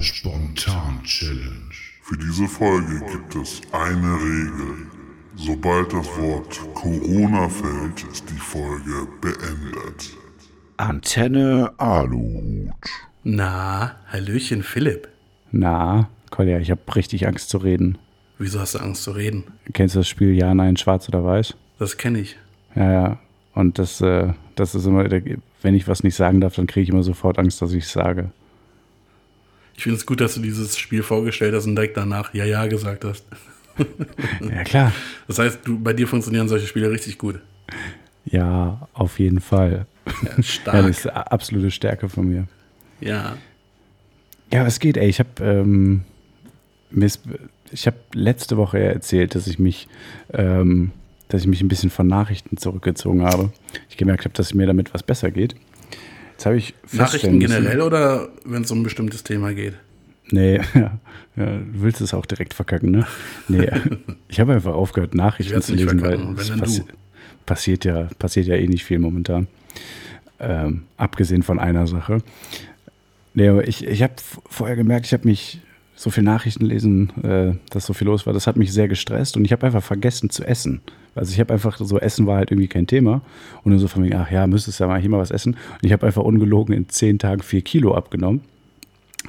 Spontan Challenge. Für diese Folge gibt es eine Regel. Sobald das Wort Corona fällt, ist die Folge beendet. Antenne Aluhut. Na, Hallöchen Philipp. Na, Kolja, ich habe richtig Angst zu reden. Wieso hast du Angst zu reden? Kennst du das Spiel Ja, Nein, Schwarz oder Weiß? Das kenne ich. Ja, ja. Und das, äh, das ist immer, wenn ich was nicht sagen darf, dann kriege ich immer sofort Angst, dass ich es sage. Ich finde es gut, dass du dieses Spiel vorgestellt hast und direkt danach Ja, ja gesagt hast. Ja, klar. Das heißt, du, bei dir funktionieren solche Spiele richtig gut. Ja, auf jeden Fall. Ja, Ja, stark. das ist eine absolute Stärke von mir. Ja. Ja, was geht, ey? Ich habe ähm, ich habe letzte Woche erzählt, dass ich mich, ähm, dass ich mich ein bisschen von Nachrichten zurückgezogen habe. Ich gemerkt habe, dass es mir damit was besser geht. Jetzt habe ich Nachrichten generell oder wenn es um ein bestimmtes Thema geht? Nee, ja, du willst es auch direkt verkacken, ne? Nee, ich habe einfach aufgehört, Ich Nachrichten zu lesen, weil es passi passiert, ja, passiert ja eh nicht viel momentan. Ähm, abgesehen von einer Sache. Nee, aber ich, ich habe vorher gemerkt, ich habe mich so viel Nachrichten lesen, äh, dass so viel los war, das hat mich sehr gestresst und ich habe einfach vergessen zu essen. Also ich habe einfach so, Essen war halt irgendwie kein Thema. Und so von mir, ach ja, müsstest ja mal hier mal was essen. Und ich habe einfach ungelogen in zehn Tagen vier Kilo abgenommen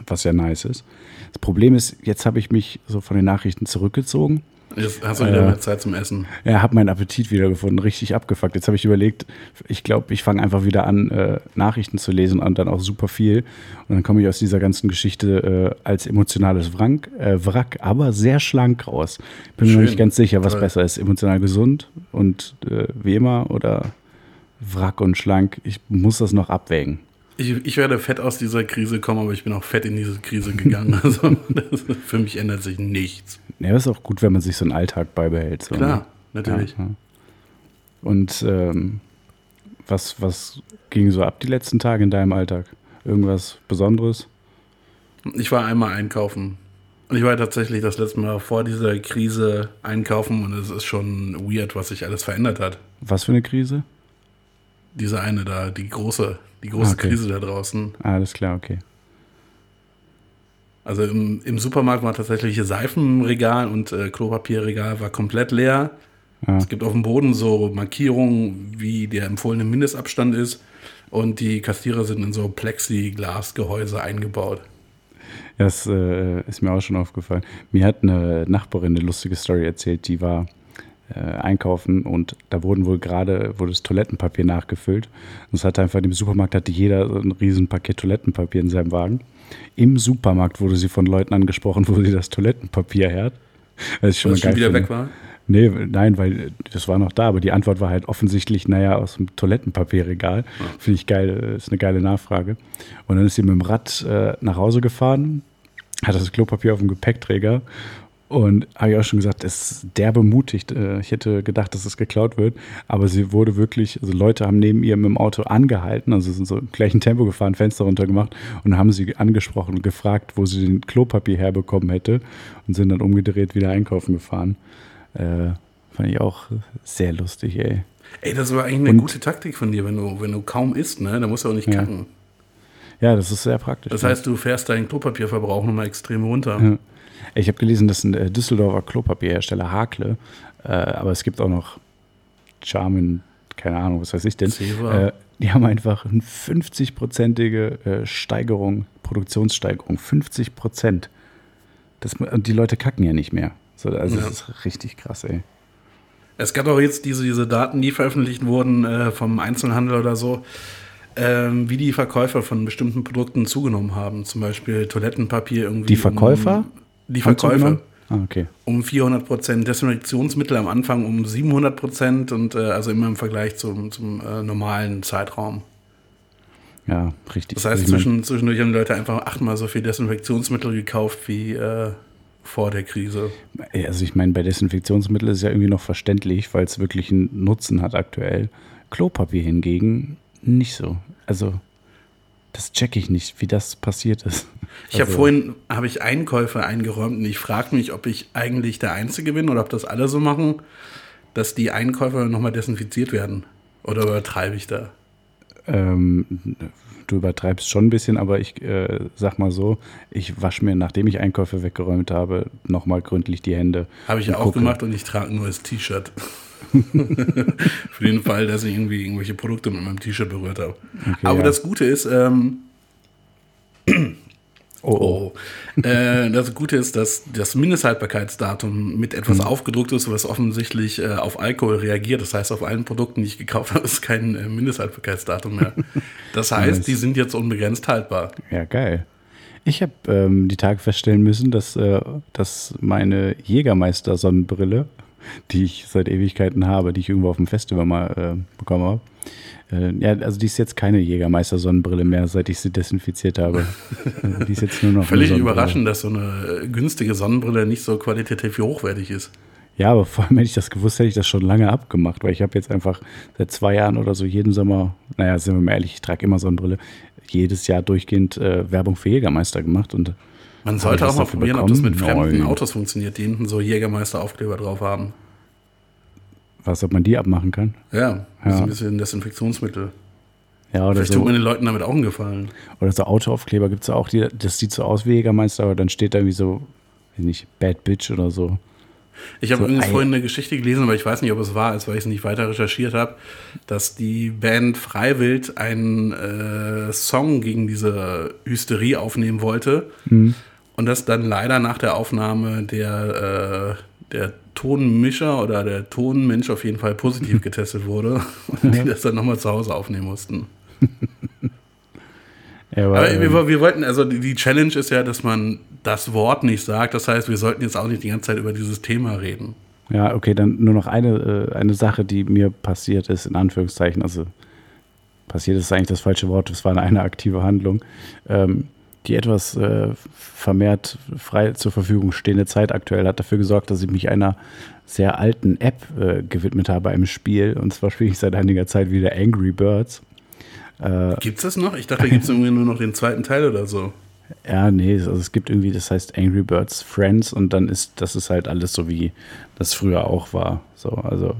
was ja nice ist. Das Problem ist, jetzt habe ich mich so von den Nachrichten zurückgezogen. Jetzt hast du wieder Äh, mehr Zeit zum Essen. Ja, habe meinen Appetit wiedergefunden, richtig abgefuckt. Jetzt habe ich überlegt, ich glaube, ich fange einfach wieder an, äh, Nachrichten zu lesen und dann auch super viel. Und dann komme ich aus dieser ganzen Geschichte äh, als emotionales Wrack, äh, Wrack, aber sehr schlank raus. Bin mir noch Schön. nicht ganz sicher, was Toll. besser ist, emotional gesund und äh, wie immer oder Wrack und schlank. Ich muss das noch abwägen. Ich, ich werde fett aus dieser Krise kommen, aber ich bin auch fett in diese Krise gegangen. Also das, für mich ändert sich nichts. Ja, das ist auch gut, wenn man sich so einen Alltag beibehält. So, Klar, ne? natürlich. Ja, ja. Und ähm, was, was ging so ab die letzten Tage in deinem Alltag? Irgendwas Besonderes? Ich war einmal einkaufen. Und ich war tatsächlich das letzte Mal vor dieser Krise einkaufen und es ist schon weird, was sich alles verändert hat. Was für eine Krise? Diese eine da, die große, die große Ah, okay. Krise da draußen. Ah, alles klar, okay. Also im, im Supermarkt war tatsächlich hier Seifenregal und äh, Klopapierregal war komplett leer. Ja. Es gibt auf dem Boden so Markierungen, wie der empfohlene Mindestabstand ist. Und die Kassierer sind in so Plexiglasgehäuse eingebaut. Das äh, ist mir auch schon aufgefallen. Mir hat eine Nachbarin eine lustige Story erzählt, die war äh, einkaufen und da wurden wohl gerade, wurde das Toilettenpapier nachgefüllt. Und es hatte einfach im Supermarkt hatte jeder so ein riesen Paket Toilettenpapier in seinem Wagen. Im Supermarkt wurde sie von Leuten angesprochen, wo sie das Toilettenpapier hat. Was ich schon schon wieder finde. weg war. Nee, nein, weil das war noch da, aber die Antwort war halt offensichtlich, naja, aus dem Toilettenpapierregal. Finde ich geil, ist eine geile Nachfrage. Und dann ist sie mit dem Rad äh, nach Hause gefahren, hat das Klopapier auf dem Gepäckträger und habe ich auch schon gesagt, es ist derbe mutig. Äh, Ich hätte gedacht, dass es geklaut wird, aber sie wurde wirklich, also Leute haben neben ihr mit dem Auto angehalten, also sind so im gleichen Tempo gefahren, Fenster runtergemacht und haben sie angesprochen und gefragt, wo sie den Klopapier herbekommen hätte und sind dann umgedreht wieder einkaufen gefahren. Äh, fand ich auch sehr lustig, ey. Ey, das war eigentlich eine Und- gute Taktik von dir, wenn du, wenn du kaum isst, ne? Da musst du auch nicht Ja. kacken. Ja, das ist sehr praktisch. Das ja. heißt, du fährst deinen Klopapierverbrauch nochmal extrem runter. Ja. Ich habe gelesen, dass ein äh, Düsseldorfer Klopapierhersteller Hakle, äh, aber es gibt auch noch Charmin, keine Ahnung, was weiß ich denn. Äh, die haben einfach eine 50-prozentige äh, Steigerung, Produktionssteigerung. 50 Prozent. Das, und die Leute kacken ja nicht mehr. So, also Ja. das ist richtig krass, ey. Es gab auch jetzt diese, diese Daten, die veröffentlicht wurden äh, vom Einzelhandel oder so, ähm, wie die Verkäufer von bestimmten Produkten zugenommen haben. Zum Beispiel Toilettenpapier irgendwie. Die Verkäufer? Um, die Verkäufer. zugenommen? Ah, okay. Um 400 Prozent. Desinfektionsmittel am Anfang um 700 Prozent und äh, also immer im Vergleich zum, zum äh, normalen Zeitraum. Ja, richtig. Das heißt, zwischen, zwischendurch haben Leute einfach achtmal so viel Desinfektionsmittel gekauft wie äh, vor der Krise. Also ich meine, bei Desinfektionsmitteln ist ja irgendwie noch verständlich, weil es wirklich einen Nutzen hat aktuell. Klopapier hingegen nicht so. Also das checke ich nicht, wie das passiert ist. Ich habe Also, vorhin habe ich Einkäufe eingeräumt und ich frage mich, ob ich eigentlich der Einzige bin oder ob das alle so machen, dass die Einkäufe nochmal desinfiziert werden. Oder übertreibe ich da? Ähm, du übertreibst schon ein bisschen, aber ich äh, sag mal so, ich wasche mir, nachdem ich Einkäufe weggeräumt habe, nochmal gründlich die Hände. Habe ich ja auch gucke. gemacht und ich trage ein neues T-Shirt. Für den Fall, dass ich irgendwie irgendwelche Produkte mit meinem T-Shirt berührt habe. Aber ja. das Gute ist, ähm, Oh, oh. oh, äh, das Gute ist, dass das Mindesthaltbarkeitsdatum mit etwas Mhm. aufgedruckt ist, was offensichtlich äh, auf Alkohol reagiert. Das heißt, auf allen Produkten, die ich gekauft habe, ist kein äh, Mindesthaltbarkeitsdatum mehr. Das heißt, die sind jetzt unbegrenzt haltbar. Ja, geil. Ich habe ähm, die Tage feststellen müssen, dass, äh, dass meine Jägermeister-Sonnenbrille, die ich seit Ewigkeiten habe, die ich irgendwo auf dem Festival mal äh, bekommen habe, äh, ja, also die ist jetzt keine Jägermeister-Sonnenbrille mehr, seit ich sie desinfiziert habe. Also die ist jetzt nur noch Völlig überraschend, dass so eine äh, günstige Sonnenbrille nicht so qualitativ hochwertig ist. Ja, aber vor allem hätte ich das gewusst, hätte ich das schon lange abgemacht, weil ich habe jetzt einfach seit zwei Jahren oder so jeden Sommer, naja, sind wir mal ehrlich, ich trage immer Sonnenbrille, jedes Jahr durchgehend äh, Werbung für Jägermeister gemacht und Man sollte auch mal probieren, ob das mit bekommen? fremden Nein. Autos funktioniert, die hinten so Jägermeister-Aufkleber drauf haben. was, ob man die abmachen kann. Ja, das ist Ja. ein bisschen Desinfektionsmittel. Ja, oder Vielleicht tut so, man den Leuten damit auch einen Gefallen. oder so Autoaufkleber gibt es auch, die, das sieht so aus wie Jägermeister, aber dann steht da irgendwie so, weiß nicht, Bad Bitch oder so. Ich habe So, übrigens vorhin eine Geschichte gelesen, aber ich weiß nicht, ob es wahr ist, weil ich es nicht weiter recherchiert habe, dass die Band Freiwild einen äh, Song gegen diese Hysterie aufnehmen wollte Mhm. Und dass dann leider nach der Aufnahme der, äh, der Tonmischer oder der Tonmensch auf jeden Fall positiv getestet wurde und die das dann nochmal zu Hause aufnehmen mussten. Ja, aber, Aber ähm, wir, wir wollten, also die die Challenge ist ja, dass man das Wort nicht sagt. Das heißt, wir sollten jetzt auch nicht die ganze Zeit über dieses Thema reden. Ja, okay, dann nur noch eine, äh, eine Sache, die mir passiert ist, in Anführungszeichen. Also passiert ist eigentlich das falsche Wort, es war eine aktive Handlung, ähm, die etwas äh, vermehrt frei zur Verfügung stehende Zeit aktuell hat dafür gesorgt, dass ich mich einer sehr alten App äh, gewidmet habe, einem Spiel. Und zwar spiele ich seit einiger Zeit wieder Angry Birds. Gibt es das noch? Ich dachte, da gibt es irgendwie nur noch den zweiten Teil oder so. Ja, nee, also es gibt irgendwie, das heißt Angry Birds Friends und dann ist, das ist halt alles so wie das früher auch war. So, also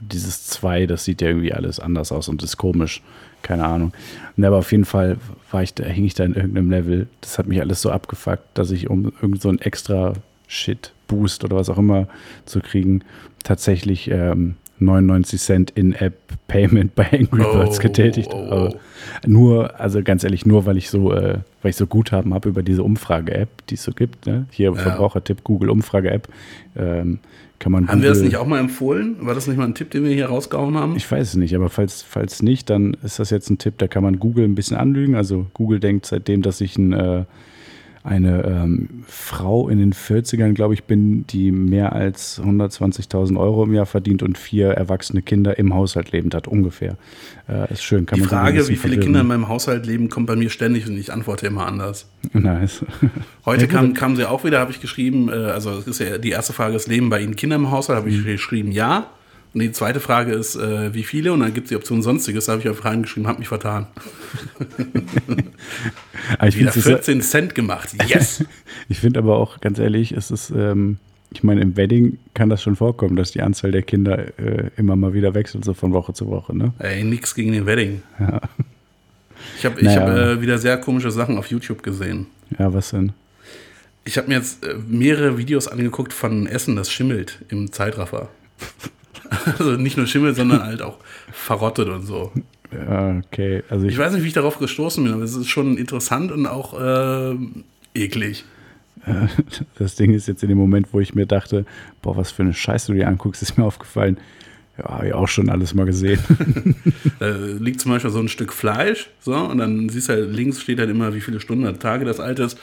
dieses 2, das sieht ja irgendwie alles anders aus und ist komisch. Keine Ahnung. Und aber auf jeden Fall war ich da, hing ich da in irgendeinem Level. Das hat mich alles so abgefuckt, dass ich, um irgend so ein extra Shit-Boost oder was auch immer zu kriegen, tatsächlich ähm, 99 Cent In-App-Payment bei Angry Oh, Birds getätigt oh, habe. oh. Nur, also ganz ehrlich, nur weil ich so, äh, weil ich so Guthaben habe über diese Umfrage-App, die es so gibt, ne? Hier Verbrauchertipp, Google Umfrage-App, ähm, kann man Haben wir das nicht auch mal empfohlen? War das nicht mal ein Tipp, den wir hier rausgehauen haben? Ich weiß es nicht, aber falls, falls nicht, dann ist das jetzt ein Tipp, da kann man Google ein bisschen anlügen. Also Google denkt seitdem, dass ich ein, äh, eine ähm, Frau in den 40ern, glaube ich, bin, die mehr als 120.000 Euro im Jahr verdient und vier erwachsene Kinder im Haushalt lebend hat, ungefähr. Äh, ist schön, kann Die man Frage, wie viele verwirren. Kinder in meinem Haushalt leben, kommt bei mir ständig und ich antworte immer anders. Nice. Heute kam, kam sie auch wieder, habe ich geschrieben, äh, also es ist ja die erste Frage ist, leben bei Ihnen Kinder im Haushalt? Mhm. Habe ich geschrieben, ja. Und die zweite Frage ist, äh, wie viele? Und dann gibt es die Option Sonstiges. Da habe ich auf Fragen geschrieben, habe mich vertan. Aber ich Wieder finde 14 Cent gemacht. Yes! Ich finde aber auch, ganz ehrlich, es ist, ähm, ich meine, im Wedding kann das schon vorkommen, dass die Anzahl der Kinder äh, immer mal wieder wechselt, so von Woche zu Woche, ne? Ey, nix gegen den Wedding. Ja. Ich habe Naja. hab, äh, wieder sehr komische Sachen auf YouTube gesehen. Ja, was denn? Ich habe mir jetzt äh, mehrere Videos angeguckt von Essen, das schimmelt im Zeitraffer. also nicht nur schimmelt, sondern halt auch verrottet und so. Ja, okay. Also ich, Ich weiß nicht, wie ich darauf gestoßen bin, aber es ist schon interessant und auch äh, eklig. das Ding ist jetzt in dem Moment, wo ich mir dachte, boah, was für eine Scheiße du dir anguckst, ist mir aufgefallen. Ja, habe ich auch schon alles mal gesehen. Da liegt zum Beispiel so ein Stück Fleisch, so, und dann siehst du halt, links steht dann immer, wie viele Stunden Tage das alt ist.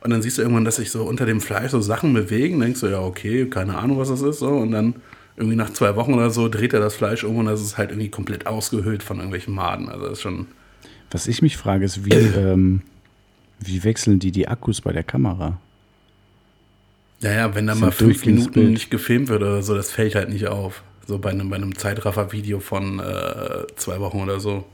Und dann siehst du irgendwann, dass sich so unter dem Fleisch so Sachen bewegen. Dann denkst du, ja, okay, keine Ahnung, was das ist. So. Und dann irgendwie nach zwei Wochen oder so dreht er das Fleisch um und das ist halt irgendwie komplett ausgehöhlt von irgendwelchen Maden. Also das ist schon. Was ich mich frage, ist, wie, ähm, wie wechseln die die Akkus bei der Kamera? Ja, ja, wenn da mal fünf Minuten Bild. nicht gefilmt wird oder so, das fällt halt nicht auf. So bei einem, bei einem Zeitraffer-Video von äh, zwei Wochen oder so.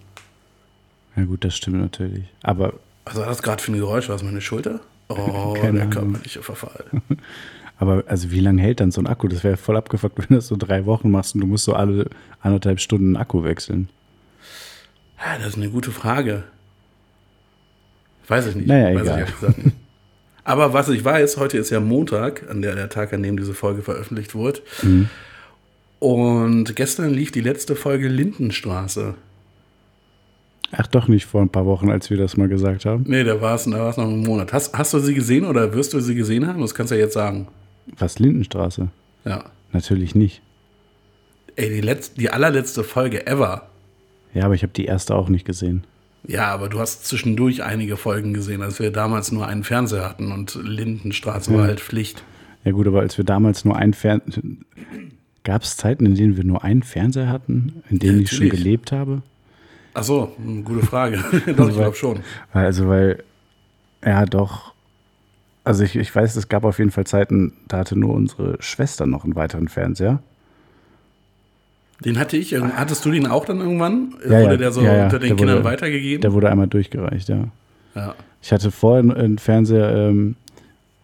Ja gut, das stimmt natürlich. Aber Was war das gerade für ein Geräusch? War das meine Schulter? Oh, der Ahnung. körperliche Verfall. Aber also wie lange hält dann so ein Akku? Das wäre voll abgefuckt, wenn du das so drei Wochen machst und du musst so alle anderthalb Stunden einen Akku wechseln. Ja, das ist eine gute Frage. Weiß ich nicht. Naja, weiß egal. Ich. Aber was ich weiß, heute ist ja Montag, an der, der Tag, an dem diese Folge veröffentlicht wurde. Mhm. Und gestern lief die letzte Folge Lindenstraße. Ach doch nicht vor ein paar Wochen, als wir das mal gesagt haben. Nee, da war es da war's noch ein Monat. Hast, hast du sie gesehen oder wirst du sie gesehen haben? Das kannst du ja jetzt sagen. Was, Lindenstraße? Ja. Natürlich nicht. Ey, die, letzte, die allerletzte Folge ever. Ja, aber ich habe die erste auch nicht gesehen. Ja, aber du hast zwischendurch einige Folgen gesehen, als wir damals nur einen Fernseher hatten und Lindenstraße war halt Pflicht. Ja gut, aber als wir damals nur ein Fernseher... Gab es Zeiten, in denen wir nur einen Fernseher hatten, in denen Ja, ich schon gelebt habe? Ach so, gute Frage. doch, ich glaube schon. Also, weil, ja, doch. Also, ich, ich weiß, es gab auf jeden Fall Zeiten, da hatte nur unsere Schwester noch einen weiteren Fernseher. Den hatte ich. irgend- Hattest du den auch dann irgendwann? Ja, wurde der so ja, ja, unter den der Kindern wurde- weitergegeben? Der wurde einmal durchgereicht, ja. ja. Ich hatte vorher einen Fernseher, ähm,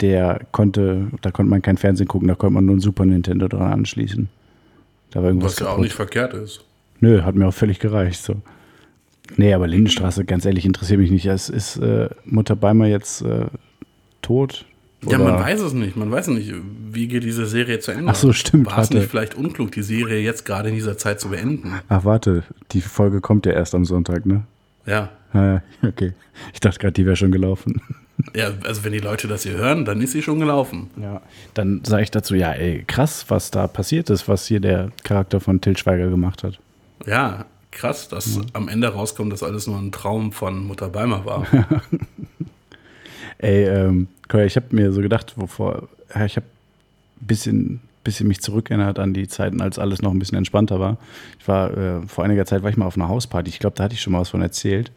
der konnte, da konnte man kein Fernsehen gucken, da konnte man nur ein Super Nintendo dran anschließen. Da war irgendwas Was ja auch nicht verkehrt ist. Nö, hat mir auch völlig gereicht. So. Nee, aber Lindenstraße, ganz ehrlich, interessiert mich nicht. Es ist äh, Mutter Beimer jetzt äh, tot? Ja, man weiß es nicht. Man weiß nicht, wie geht diese Serie zu Ende. Ach so, stimmt, War es nicht vielleicht unklug, die Serie jetzt gerade in dieser Zeit zu beenden? Ach, warte, die Folge kommt ja erst am Sonntag, ne? Ja. Ah, ja, okay. Ich dachte gerade, die wäre schon gelaufen. Ja, also wenn die Leute das hier hören, dann ist sie schon gelaufen. Ja. Dann sage ich dazu, ja, ey, krass, was da passiert ist, was hier der Charakter von Till Schweiger gemacht hat. Ja, krass, dass am Ende rauskommt, dass alles nur ein Traum von Mutter Beimer war. Ey, ähm, ich habe mir so gedacht, wovor, ja, ich habe ein bisschen, bisschen mich zurückerinnert an die Zeiten, als alles noch ein bisschen entspannter war. Ich war, äh, vor einiger Zeit war ich mal auf einer Hausparty. Ich glaube, da hatte ich schon mal was von erzählt.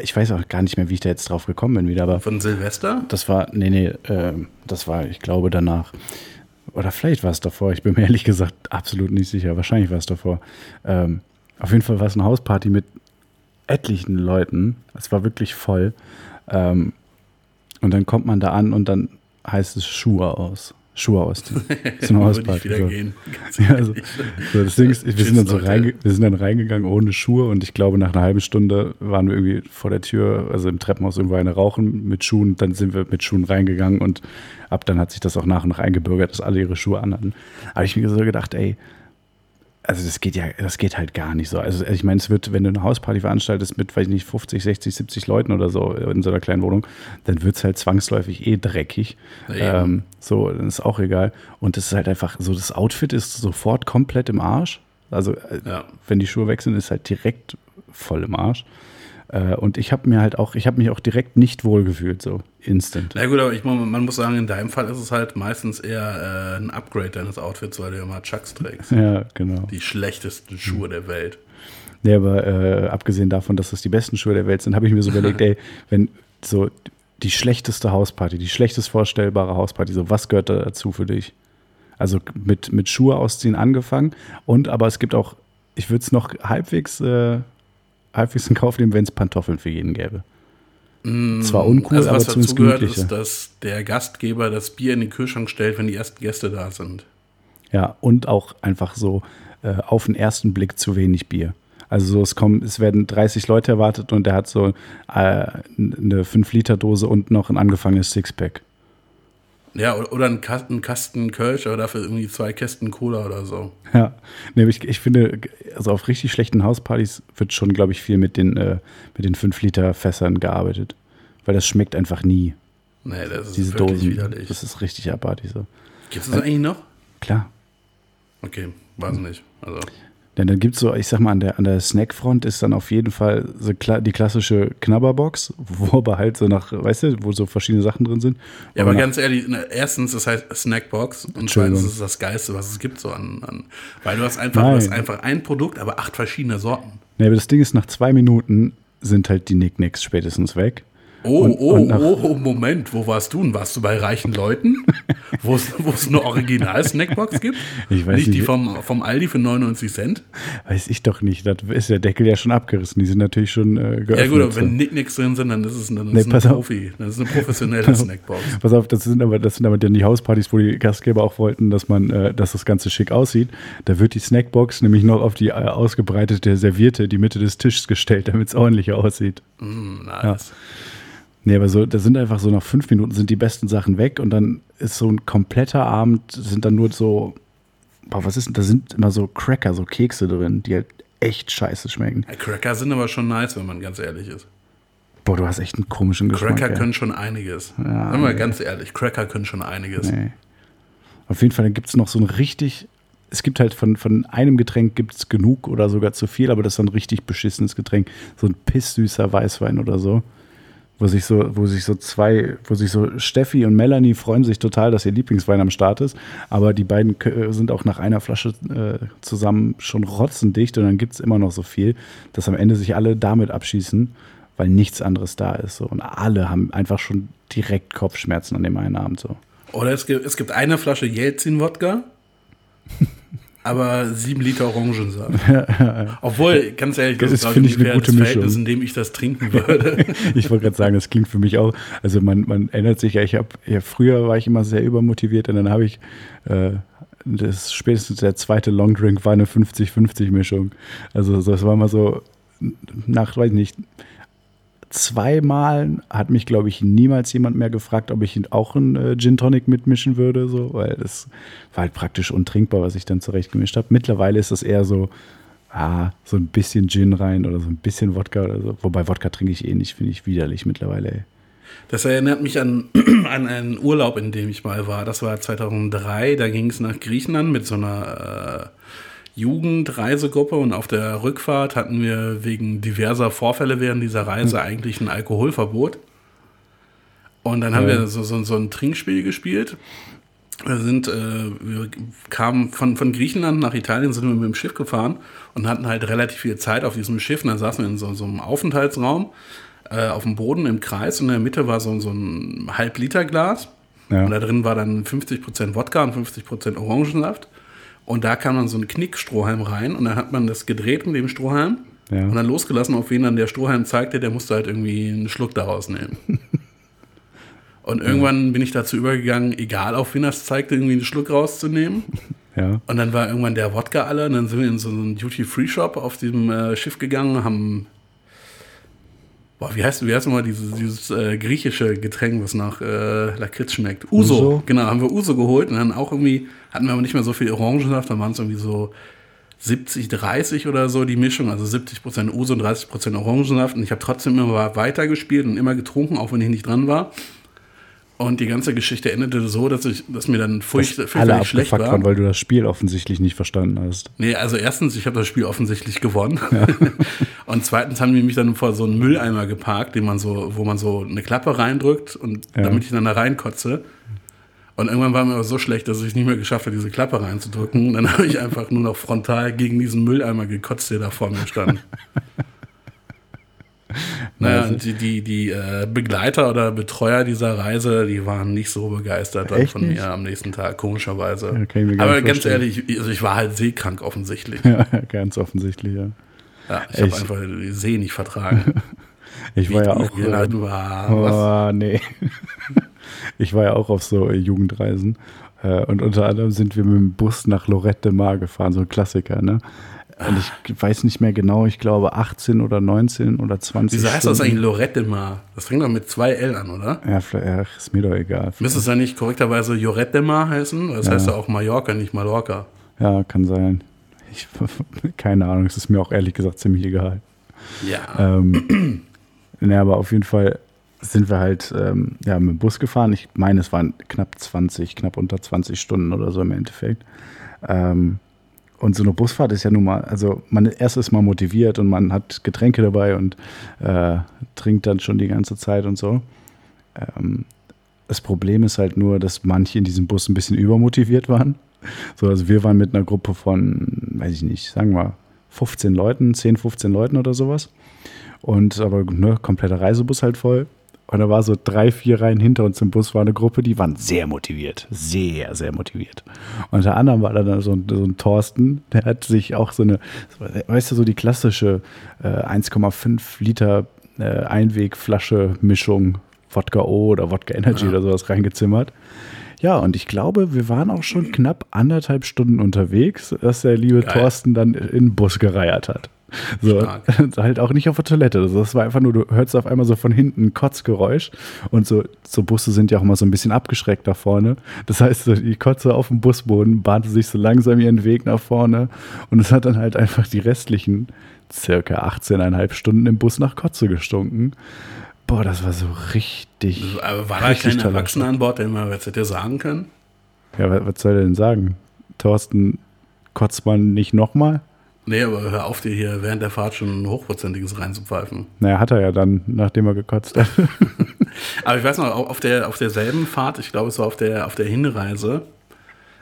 Ich weiß auch gar nicht mehr, wie ich da jetzt drauf gekommen bin wieder, aber Von Silvester? das war, nee, nee, ähm, das war, ich glaube, danach. Oder vielleicht war es davor, ich bin mir ehrlich gesagt absolut nicht sicher. Wahrscheinlich war es davor. Ähm, auf jeden Fall war es eine Hausparty mit etlichen Leuten. Es war wirklich voll. Ähm, und dann kommt man da an und dann heißt es Schuhe aus. Schuhe Würde ich Hausparty. wieder So. gehen. Ja, also, so, das Ding ist, wir sind, dann so reinge wir sind dann reingegangen ohne Schuhe und ich glaube, nach einer halben Stunde waren wir irgendwie vor der Tür, also im Treppenhaus irgendwo eine rauchen mit Schuhen. Dann sind wir mit Schuhen reingegangen und ab dann hat sich das auch nach und nach eingebürgert, dass alle ihre Schuhe anhatten. Aber ich mir so gedacht, ey, also das geht ja, das geht halt gar nicht so. Also ich meine, es wird, wenn du eine Hausparty veranstaltest mit, weiß ich nicht, 50, 60, 70 Leuten oder so in so einer kleinen Wohnung, dann wird es halt zwangsläufig eh dreckig. Ja, ähm, so, dann ist auch egal. Und das ist halt einfach so, das Outfit ist sofort komplett im Arsch. Also äh, Ja. wenn die Schuhe weg sind, ist halt direkt voll im Arsch. Äh, und ich habe mir halt auch, ich habe mich auch direkt nicht wohl gefühlt, so instant. Na gut, aber ich, man muss sagen, in deinem Fall ist es halt meistens eher äh, ein Upgrade deines Outfits, weil du ja mal Chucks trägst. Ja, genau. Die schlechtesten Schuhe der Welt. Nee, aber äh, abgesehen davon, dass das die besten Schuhe der Welt sind, habe ich mir so überlegt, ey, wenn so die schlechteste Hausparty, die schlechtest vorstellbare Hausparty, so was gehört da dazu für dich? Also mit, mit Schuhe ausziehen angefangen und aber es gibt auch, ich würde es noch halbwegs, äh, in Kauf nehmen, wenn es Pantoffeln für jeden gäbe. Zwar uncool, also aber was zumindest dazu gehört, gemütlicher. ist, dass der Gastgeber das Bier in den Kühlschrank stellt, wenn die ersten Gäste da sind. Ja, und auch einfach so äh, auf den ersten Blick zu wenig Bier. Also so, es kommen, es werden 30 Leute erwartet und er hat so äh, eine 5-Liter-Dose und noch ein angefangenes Sixpack. Ja, oder, oder ein Kasten, Kasten Kölsch, aber dafür irgendwie zwei Kästen Cola oder so. Ja, nee, ich, ich finde, also auf richtig schlechten Hauspartys wird schon, glaube ich, viel mit den, äh, mit den 5-Liter-Fässern gearbeitet. Weil das schmeckt einfach nie, Nee, das ist diese wirklich Dosen. widerlich. Das ist richtig abartig so. Gibt es das eigentlich noch? Klar. Okay, weiß nicht. Also, Denn dann gibt es so, ich sag mal, an der, an der Snackfront ist dann auf jeden Fall so kla die klassische Knabberbox, wo aber halt so nach, weißt du, wo so verschiedene Sachen drin sind. ja, aber nach- ganz ehrlich, na, erstens, das heißt Snackbox und zweitens ist es das Geilste, was es gibt so an, an weil du hast einfach, Nein. du hast einfach ein Produkt, aber acht verschiedene Sorten. Nee, aber das Ding ist, nach zwei Minuten sind halt die Nicknicks spätestens weg. Oh, Und- oh, und oh, oh, Moment, wo warst du denn? Warst du bei reichen Leuten? wo es eine Original-Snackbox gibt? Ich weiß nicht. die nicht. vom, vom Aldi für 99 Cent? Weiß ich doch nicht. Das ist der Deckel ja schon abgerissen. Die sind natürlich schon äh, geöffnet. Ja gut, aber so. wenn Nicknicks drin sind, dann ist es dann ist Nee, es pass ein auf. Profi. Das ist eine professionelle Snackbox. Pass auf, das sind aber das sind aber dann die Hauspartys, wo die Gastgeber auch wollten, dass man, äh, dass das Ganze schick aussieht. Da wird die Snackbox nämlich noch auf die äh, ausgebreitete Serviette, die Mitte des Tisches gestellt, damit es ordentlicher aussieht. Mm, nice. Nee, aber so, da sind einfach so nach fünf Minuten sind die besten Sachen weg und dann ist so ein kompletter Abend, sind dann nur so, boah, was ist denn, da sind immer so Cracker, so Kekse drin, die halt echt scheiße schmecken. Ja, Cracker sind aber schon nice, wenn man ganz ehrlich ist. Boah, du hast echt einen komischen Geschmack. Cracker ey. können schon einiges. Ja, Sagen wir nee. ganz ehrlich, Cracker können schon einiges. Nee. Auf jeden Fall gibt es noch so ein richtig, es gibt halt von, von einem Getränk gibt es genug oder sogar zu viel, aber das ist ein richtig beschissenes Getränk. So ein pisssüßer Weißwein oder so. Wo sich so, wo sich so zwei, wo sich so Steffi und Melanie freuen sich total, dass ihr Lieblingswein am Start ist. Aber die beiden kö- sind auch nach einer Flasche äh, zusammen schon rotzendicht und dann gibt es immer noch so viel, dass am Ende sich alle damit abschießen, weil nichts anderes da ist. So. Und alle haben einfach schon direkt Kopfschmerzen an dem einen Abend so. Oder es gibt, es gibt eine Flasche Jelzin-Wodka, aber sieben Liter Orangensaft. Obwohl, ganz ehrlich, das, Das ist finde ich eine gute das Verhältnis, Mischung. in dem ich das trinken würde. Ich wollte gerade sagen, das klingt für mich auch. Also man, man ändert sich ja. Ich habe ja früher war ich immer sehr übermotiviert und dann habe ich äh, das spätestens der zweite Longdrink war eine 50-50 Mischung. Also so, das war mal so nach, weiß ich nicht, zweimal hat mich, glaube ich, niemals jemand mehr gefragt, ob ich auch einen äh, Gin Tonic mitmischen würde, so, weil das war halt praktisch untrinkbar, was ich dann zurechtgemischt habe. Mittlerweile ist das eher so, ah, so ein bisschen Gin rein oder so ein bisschen Wodka oder so. Wobei Wodka trinke ich eh nicht, finde ich widerlich mittlerweile. Ey. Das erinnert mich an, an einen Urlaub, in dem ich mal war. Das war 2003. Da ging es nach Griechenland mit so einer äh, Jugendreisegruppe und auf der Rückfahrt hatten wir wegen diverser Vorfälle während dieser Reise eigentlich ein Alkoholverbot. Und dann haben Ja. wir so, so, so ein Trinkspiel gespielt. Wir sind, äh, wir kamen von, von Griechenland nach Italien, sind wir mit dem Schiff gefahren und hatten halt relativ viel Zeit auf diesem Schiff. Und dann saßen wir in so, so einem Aufenthaltsraum äh, auf dem Boden im Kreis und in der Mitte war so, so ein Halb-Liter-Glas. Ja. Und da drin war dann 50% Wodka und 50% Orangensaft. Und da kam dann so ein Knickstrohhalm rein und dann hat man das gedreht mit dem Strohhalm Ja. und dann losgelassen, auf wen dann der Strohhalm zeigte, der musste halt irgendwie einen Schluck daraus nehmen. Und irgendwann bin ich dazu übergegangen, egal auf wen das zeigte, irgendwie einen Schluck rauszunehmen. Ja. Und dann war irgendwann der Wodka alle und dann sind wir in so einen Duty-Free-Shop auf diesem äh, Schiff gegangen, haben. Boah, wie heißt, wie heißt nochmal dieses, dieses äh, griechische Getränk, was nach äh, Lakritz schmeckt? Uso. Uso? Genau, haben wir Uso geholt und dann auch irgendwie, hatten wir aber nicht mehr so viel Orangensaft, dann waren es irgendwie so 70, 30 oder so die Mischung, also 70% Uso und 30% Orangensaft. Und ich habe trotzdem immer weitergespielt und immer getrunken, auch wenn ich nicht dran war. Und die ganze Geschichte endete so, dass, ich, dass mir dann furcht, Alle fürchterlich schlecht war. waren, weil du das Spiel offensichtlich nicht verstanden hast. Nee, also erstens, ich habe das Spiel offensichtlich gewonnen. und zweitens haben die mich dann vor so einen Mülleimer geparkt, den man so, wo man so eine Klappe reindrückt und Ja. damit ich dann da reinkotze. Und irgendwann war mir aber so schlecht, dass ich es nicht mehr geschafft habe, diese Klappe reinzudrücken. Und dann habe ich einfach nur noch frontal gegen diesen Mülleimer gekotzt, der da vor mir stand. Naja, die, die, die äh, Begleiter oder Betreuer dieser Reise, die waren nicht so begeistert dann Echt von nicht? mir am nächsten Tag, komischerweise. Ja, Aber ganz ehrlich, ich- also ich war halt seekrank offensichtlich. Ja, ganz offensichtlich, ja. Ja, ich habe einfach die See nicht vertragen. Ich war ja auch. Äh, war, was? Oh, nee. Ich war ja auch auf so äh, Jugendreisen. Äh, und unter anderem sind wir mit dem Bus nach Lorette de Mar gefahren, so ein Klassiker, ne? Und ich weiß nicht mehr genau, ich glaube 18 oder 19 oder 20. Wieso heißt das eigentlich Lorette Mar? Das fängt doch mit zwei L an, oder? Ja, ja, ist mir doch egal. Müsste es ja nicht korrekterweise Jorette Mar heißen? Das heißt ja auch Mallorca, nicht Mallorca. Ja, kann sein. Ich, keine Ahnung, es ist mir auch ehrlich gesagt ziemlich egal. Ja. Ähm, ne, aber auf jeden Fall sind wir halt ähm, ja, mit dem Bus gefahren. Ich meine, es waren knapp 20, knapp unter 20 Stunden oder so im Endeffekt. Ähm, und so eine Busfahrt ist ja nun mal, also man erst ist mal motiviert und man hat Getränke dabei und äh, trinkt dann schon die ganze Zeit und so. Ähm, das Problem ist halt nur, dass manche in diesem Bus ein bisschen übermotiviert waren. So, also wir waren mit einer Gruppe von, weiß ich nicht, sagen wir 15 Leuten, 10, 15 Leuten oder sowas. Und aber ne, kompletter Reisebus halt voll. Und da war so drei, vier Reihen hinter uns im Bus war eine Gruppe, die waren sehr motiviert. Sehr, sehr motiviert. Unter anderem war da so ein, so ein Thorsten, der hat sich auch so eine, weißt du, so die klassische äh, 1,5 Liter äh, Einwegflasche Mischung Wodka O oder Wodka Energy Ja. oder sowas reingezimmert. Ja, und ich glaube, wir waren auch schon knapp anderthalb Stunden unterwegs, dass der liebe Geil. Thorsten dann in den Bus gereiert hat. So, halt auch nicht auf der Toilette. Also das war einfach nur, du hörst auf einmal so von hinten ein Kotzgeräusch und so, so Busse sind ja auch mal so ein bisschen abgeschreckt da vorne. Das heißt, so die Kotze auf dem Busboden bahnte sich so langsam ihren Weg nach vorne und es hat dann halt einfach die restlichen circa 18,5 Stunden im Bus nach Kotze gestunken. Boah, das war so richtig. Aber war da richtig kein toller Erwachsener an Bord, der mal was hätte sagen können? Ja, was, was soll er denn sagen? Thorsten, kotzt man nicht nochmal? Nee, aber hör auf, dir hier während der Fahrt schon ein hochprozentiges reinzupfeifen. Naja, hat er ja dann, nachdem er gekotzt hat. Aber ich weiß noch, auf, der, auf derselben Fahrt, ich glaube, es war auf der, auf der Hinreise,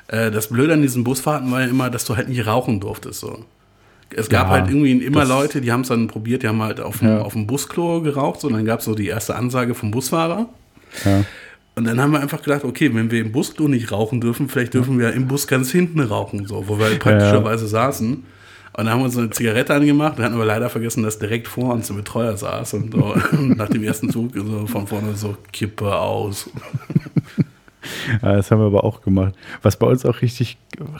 äh, das Blöde an diesen Busfahrten war ja immer, dass du halt nicht rauchen durftest. So. Es gab Ja, halt irgendwie immer Leute, die haben es dann probiert, die haben halt auf dem, Ja. auf dem Busklo geraucht. Und dann gab es so die erste Ansage vom Busfahrer. ja. Und dann haben wir einfach gedacht, okay, wenn wir im Busklo nicht rauchen dürfen, vielleicht dürfen wir im Bus ganz hinten rauchen, so, wo wir praktischerweise saßen. Und dann haben wir uns eine Zigarette angemacht, dann hatten wir leider vergessen, dass direkt vor uns ein Betreuer saß und so, nach dem ersten Zug so von vorne so Kippe aus. Ja, das haben wir aber auch gemacht. Was bei uns auch richtig,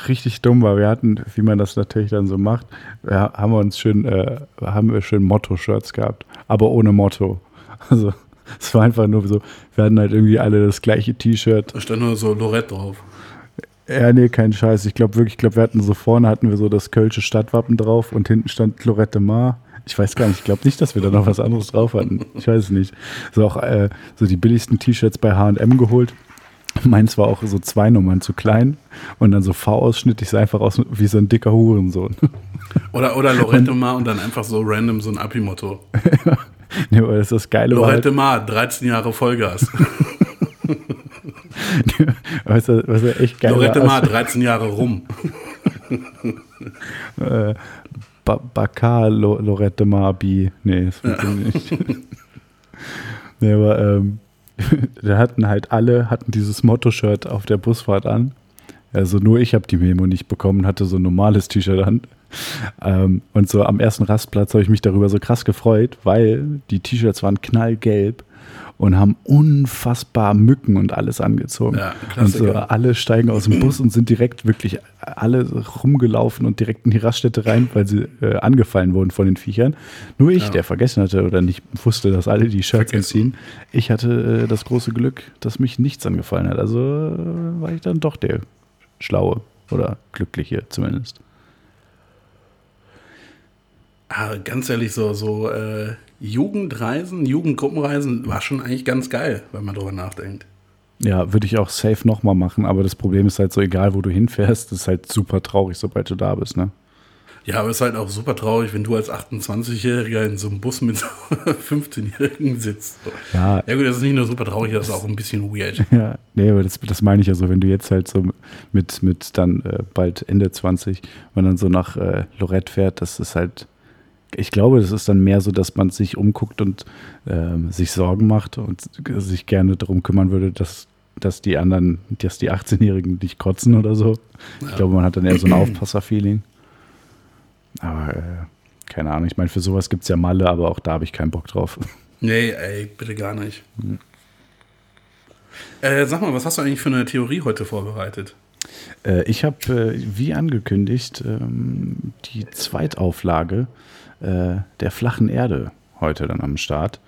richtig dumm war, wir hatten, wie man das natürlich dann so macht, haben wir uns schön, äh, haben wir schön Motto-Shirts gehabt, aber ohne Motto. Also es war einfach nur so, wir hatten halt irgendwie alle das gleiche T-Shirt. Da stand nur so Lorette drauf. Ja, nee, kein Scheiß. Ich glaube wirklich, ich glaube, wir hatten so vorne hatten wir so das Kölsche Stadtwappen drauf und hinten stand Lorette Mar. Ich weiß gar nicht, ich glaube nicht, dass wir da noch was anderes drauf hatten. Ich weiß es nicht. So auch äh, so die billigsten T-Shirts bei H&M geholt. Meins war auch so zwei Nummern zu klein und dann so V-Ausschnitt. Ich sah einfach aus wie so ein dicker Hurensohn. Oder, oder Lorette Mar und dann einfach so random so ein Abi-Motto. nee, aber das ist das Geile halt, Lorette Mar, 13 Jahre Vollgas. du, was er echt geil Lorette Mar, 13 Jahre rum. äh, ba Bakar Lo Lorette Marbi. Nee, das funktioniert nicht. nee, aber ähm, da hatten halt alle, hatten dieses Motto-Shirt auf der Busfahrt an. Also nur ich habe die Memo nicht bekommen, hatte so ein normales T-Shirt an. Ähm, und so am ersten Rastplatz habe ich mich darüber so krass gefreut, weil die T-Shirts waren knallgelb und haben unfassbar Mücken und alles angezogen. Ja, und so alle steigen aus dem Bus und sind direkt wirklich alle rumgelaufen und direkt in die Raststätte rein, weil sie äh, angefallen wurden von den Viechern. Nur ich, Ja. der vergessen hatte oder nicht wusste, dass alle die Shirts Vergessen. entziehen, ich hatte äh, das große Glück, dass mich nichts angefallen hat. Also äh, war ich dann doch der Schlaue oder Glückliche zumindest. Ah, ganz ehrlich, so, so äh, Jugendreisen, Jugendgruppenreisen war schon eigentlich ganz geil, wenn man drüber nachdenkt. Ja, würde ich auch safe nochmal machen, aber das Problem ist halt so, egal wo du hinfährst, ist halt super traurig, sobald du da bist, ne? Ja, aber es ist halt auch super traurig, wenn du als 28-Jähriger in so einem Bus mit so 15-Jährigen sitzt. Ja, Ja gut, das ist nicht nur super traurig, das ist auch ein bisschen weird. Ja, nee, aber das, das meine ich ja so, wenn du jetzt halt so mit, mit dann äh, bald Ende 20, wenn dann so nach äh, Lorette fährt, das ist halt, ich glaube, das ist dann mehr so, dass man sich umguckt und ähm, sich Sorgen macht und sich gerne darum kümmern würde, dass, dass die anderen, dass die 18-Jährigen nicht kotzen oder so. Ich glaube, man hat dann eher so ein Aufpasser-Feeling. Aber äh, keine Ahnung, ich meine, für sowas gibt es ja Malle, aber auch da habe ich keinen Bock drauf. Nee, ey, bitte gar nicht. Äh, sag mal, was hast du eigentlich für eine Theorie heute vorbereitet? Äh, ich habe, äh, wie angekündigt, ähm, die Zweitauflage äh, der flachen Erde heute dann am Start.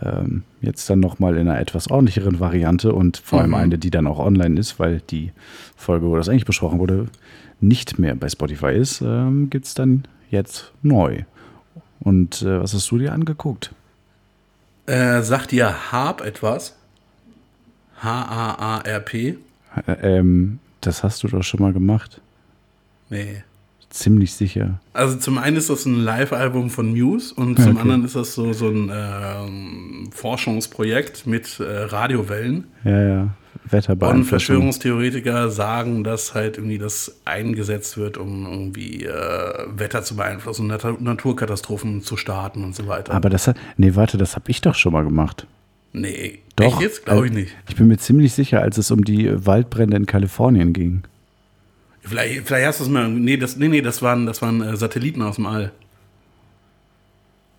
Ähm, jetzt dann nochmal in einer etwas ordentlicheren Variante und vor allem Mhm. eine, die dann auch online ist, weil die Folge, wo das eigentlich besprochen wurde, nicht mehr bei Spotify ist, ähm, gibt es dann jetzt neu. Und äh, was hast du dir angeguckt? Äh, sagt dir Harp etwas? H-A-A-R-P? Äh, ähm, das hast du doch schon mal gemacht. Nee. Ziemlich sicher. Also zum einen ist das ein Live-Album von Muse und zum Okay. anderen ist das so, so ein ähm, Forschungsprojekt mit äh, Radiowellen. Ja, ja. Und Wetterbeeinflussung. Verschwörungstheoretiker sagen, dass halt irgendwie das eingesetzt wird, um irgendwie äh, Wetter zu beeinflussen, Nat Naturkatastrophen zu starten und so weiter. Aber das hat. Nee, warte, das habe ich doch schon mal gemacht. Nee, Doch. Echt jetzt? Glaube ich äh, nicht. Ich bin mir ziemlich sicher, als es um die Waldbrände in Kalifornien ging. Vielleicht, vielleicht hast du es mal. Nee, das, nee, nee, das waren, das waren äh, Satelliten aus dem All.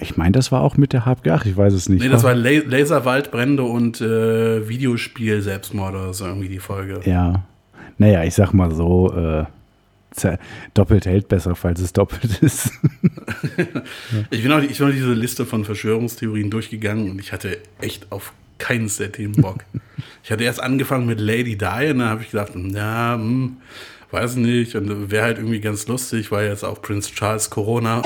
Ich meine, das war auch mit der HPG. Ach, ich weiß es nicht. Nee, das war La Laserwaldbrände und äh, Videospiel-Selbstmord oder so irgendwie die Folge. Ja. Naja, ich sag mal so, äh, doppelt hält besser, falls es doppelt ist. Ich bin, auch, ich bin auch diese Liste von Verschwörungstheorien durchgegangen und ich hatte echt auf keines der Themen Bock. ich hatte erst angefangen mit Lady Di und dann habe ich gedacht, ja, hm, weiß nicht. Und wäre halt irgendwie ganz lustig, weil jetzt auch Prince Charles Corona.